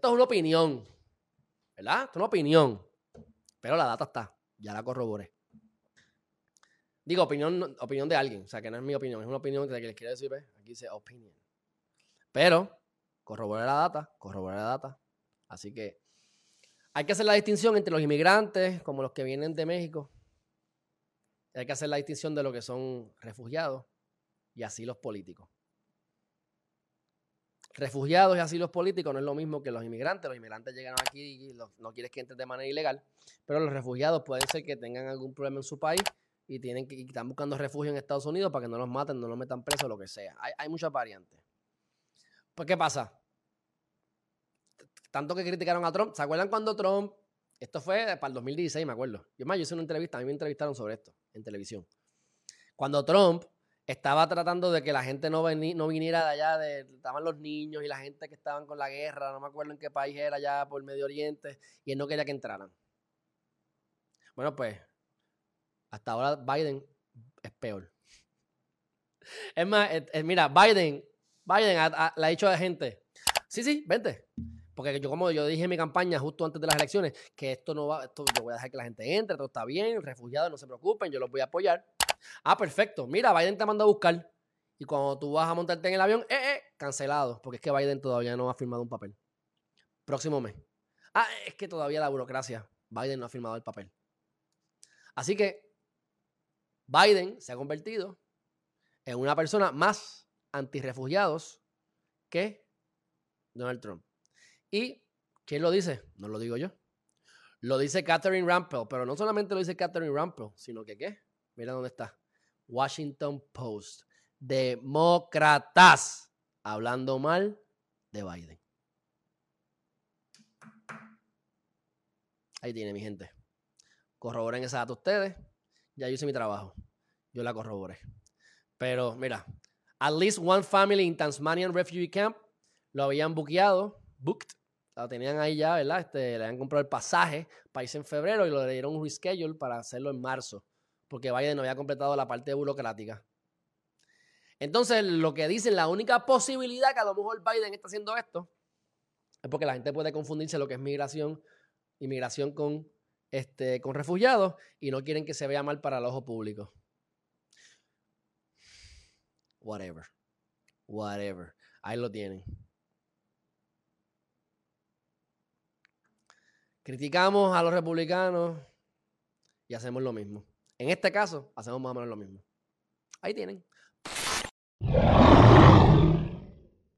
Esto es una opinión, ¿verdad? Esto es una opinión. Pero la data está, ya la corroboré. Digo, opinión, opinión de alguien, o sea, que no es mi opinión, es una opinión que les quiero decir, aquí dice opinion. Pero, corroboré la data, corroboré la data. Así que hay que hacer la distinción entre los inmigrantes, como los que vienen de México. Hay que hacer la distinción de lo que son refugiados y así los políticos. Refugiados y así los políticos no es lo mismo que los inmigrantes. Los inmigrantes llegan aquí y no quieres que entren de manera ilegal, pero los refugiados pueden ser que tengan algún problema en su país y tienen que están buscando refugio en Estados Unidos para que no los maten, no los metan presos, lo que sea. Hay, hay muchas variantes. Pues, ¿qué pasa? Tanto que criticaron a Trump. ¿Se acuerdan cuando Trump, esto fue para el 2016, me acuerdo? Yo más, yo hice una entrevista, a mí me entrevistaron sobre esto en televisión. Cuando Trump estaba tratando de que la gente no, no viniera de allá, de, estaban los niños y la gente que estaban con la guerra, no me acuerdo en qué país era, allá por Medio Oriente, y él no quería que entraran. Bueno, pues, hasta ahora Biden es peor. Es más, mira, Biden, Biden le ha dicho a la gente, sí, sí, vente. Porque yo, como yo dije en mi campaña justo antes de las elecciones, que esto no va, esto, yo voy a dejar que la gente entre, todo está bien, refugiados no se preocupen, yo los voy a apoyar. Ah, perfecto. Mira, Biden te manda a buscar. Y cuando tú vas a montarte en el avión, eh, eh, cancelado. Porque es que Biden todavía no ha firmado un papel. Próximo mes. Ah, es que todavía la burocracia. Biden no ha firmado el papel. Así que Biden se ha convertido en una persona más anti-refugiados que Donald Trump. ¿Y quién lo dice? No lo digo yo. Lo dice Catherine Rampel, pero no solamente lo dice Catherine Rampel, sino que ¿qué? Mira dónde está. Washington Post. Demócratas hablando mal de Biden. Ahí tiene mi gente. Corroboren esa data ustedes. Ya yo hice mi trabajo. Yo la corroboré. Pero mira, at least one family in Tasmanian refugee camp lo habían buqueado, booked, lo tenían ahí ya, ¿verdad? Este, le habían comprado el pasaje para irse en febrero y lo dieron un reschedule para hacerlo en marzo porque Biden no había completado la parte burocrática. Entonces, lo que dicen, la única posibilidad que a lo mejor Biden está haciendo esto es porque la gente puede confundirse lo que es migración, inmigración con, este, con refugiados y no quieren que se vea mal para el ojo público. Whatever. Whatever. Ahí lo tienen. Criticamos a los republicanos y hacemos lo mismo. En este caso, hacemos más o menos lo mismo. Ahí tienen.